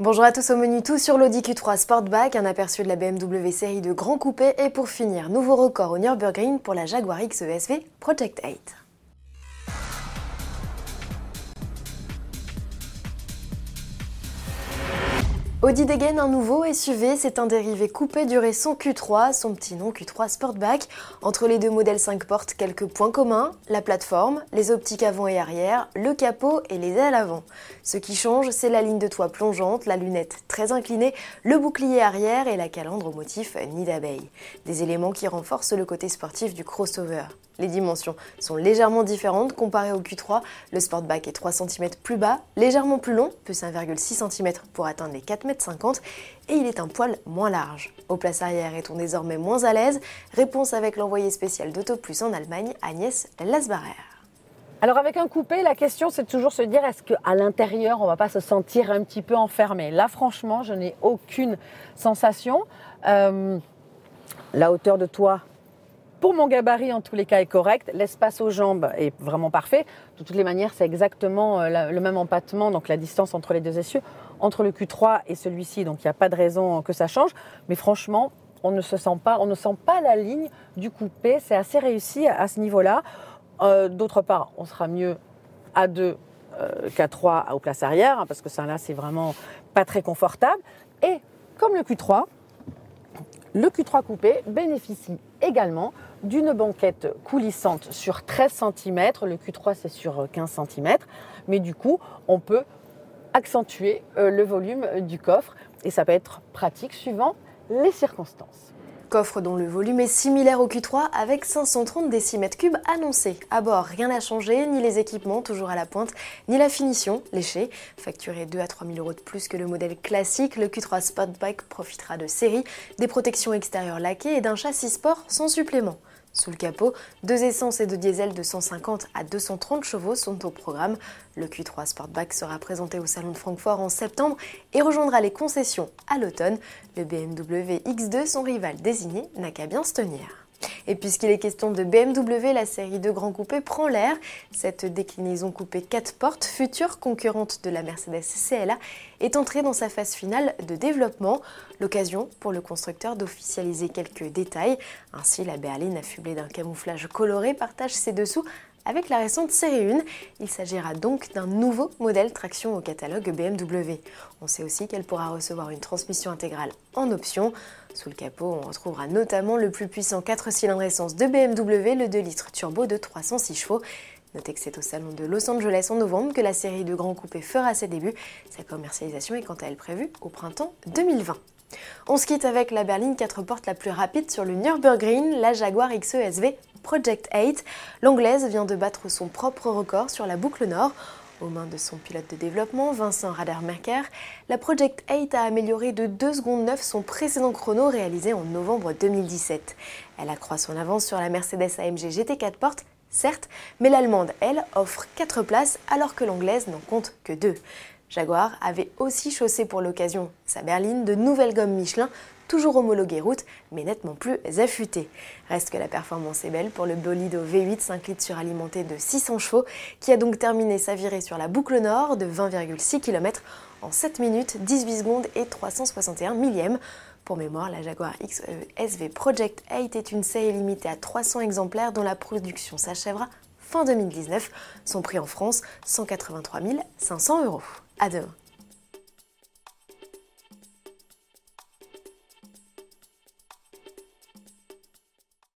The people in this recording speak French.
Bonjour à tous au menu tout sur l'Audi Q3 Sportback, un aperçu de la BMW série de grands coupés et pour finir, nouveau record au Nürburgring pour la Jaguar XESV Project 8. Audi dégaine un nouveau SUV, c'est un dérivé coupé du récent Q3, son petit nom Q3 Sportback. Entre les deux modèles 5 portes, quelques points communs, la plateforme, les optiques avant et arrière, le capot et les ailes avant. Ce qui change, c'est la ligne de toit plongeante, la lunette très inclinée, le bouclier arrière et la calandre au motif nid d'abeille. Des éléments qui renforcent le côté sportif du crossover. Les dimensions sont légèrement différentes comparées au Q3. Le Sportback est 3 cm plus bas, légèrement plus long, plus 1,6 cm pour atteindre les 4,50 m et il est un poil moins large. Au place arrière est-on désormais moins à l'aise? Réponse avec l'envoyé spécial d'AutoPlus en Allemagne, Agnès Lasbarère. Alors avec un coupé, la question c'est toujours se dire est-ce qu'à l'intérieur on va pas se sentir un petit peu enfermé? Là franchement je n'ai aucune sensation. Euh, la hauteur de toit pour mon gabarit, en tous les cas, est correct. L'espace aux jambes est vraiment parfait. De toutes les manières, c'est exactement euh, le même empattement, donc la distance entre les deux essieux, entre le Q3 et celui-ci. Donc il n'y a pas de raison que ça change. Mais franchement, on ne se sent pas, la ligne du coupé. C'est assez réussi à ce niveau-là. Euh, d'autre part, on sera mieux à 2 euh, qu'à 3 aux places arrière, hein, parce que ça là, c'est vraiment pas très confortable. Et comme le Q3, le Q3 coupé bénéficie également d'une banquette coulissante sur 13 cm. Le Q3 c'est sur 15 cm. Mais du coup, on peut accentuer euh, le volume du coffre et ça peut être pratique suivant les circonstances. Coffre dont le volume est similaire au Q3 avec 530 décimètres cubes annoncés. À bord, rien n'a changé, ni les équipements toujours à la pointe, ni la finition léchée. Facturé 2 à 3 000 euros de plus que le modèle classique, le Q3 Sportback profitera de série, des protections extérieures laquées et d'un châssis sport sans supplément. Sous le capot, deux essences et deux diesel de 150 à 230 chevaux sont au programme. Le Q3 Sportback sera présenté au Salon de Francfort en septembre et rejoindra les concessions à l'automne. Le BMW X2, son rival désigné, n'a qu'à bien se tenir. Et puisqu'il est question de BMW, la série de grands coupés prend l'air. Cette déclinaison coupée 4 portes, future concurrente de la Mercedes CLA, est entrée dans sa phase finale de développement. L'occasion pour le constructeur d'officialiser quelques détails. Ainsi, la berline affublée d'un camouflage coloré partage ses dessous avec la récente série 1. Il s'agira donc d'un nouveau modèle traction au catalogue BMW. On sait aussi qu'elle pourra recevoir une transmission intégrale en option. Sous le capot, on retrouvera notamment le plus puissant 4 cylindres essence de BMW, le 2 litres turbo de 306 chevaux. Notez que c'est au salon de Los Angeles en novembre que la série de grands coupés fera ses débuts. Sa commercialisation est quant à elle prévue au printemps 2020. On se quitte avec la berline 4 portes la plus rapide sur le Nürburgring, la Jaguar XESV Project 8. L'anglaise vient de battre son propre record sur la boucle nord. Aux mains de son pilote de développement, Vincent Radermacher, la Project 8 a amélioré de 2 secondes 9 son précédent chrono réalisé en novembre 2017. Elle accroît son avance sur la Mercedes AMG GT4 portes, certes, mais l'allemande, elle, offre 4 places alors que l'anglaise n'en compte que 2. Jaguar avait aussi chaussé pour l'occasion sa berline de nouvelles gommes Michelin, toujours homologuées route, mais nettement plus affûtées. Reste que la performance est belle pour le Bolido V8 5 litres suralimenté de 600 chevaux, qui a donc terminé sa virée sur la boucle nord de 20,6 km en 7 minutes, 18 secondes et 361 millièmes. Pour mémoire, la Jaguar XESV Project 8 est une série limitée à 300 exemplaires dont la production s'achèvera fin 2019. Son prix en France, 183 500 euros. À demain.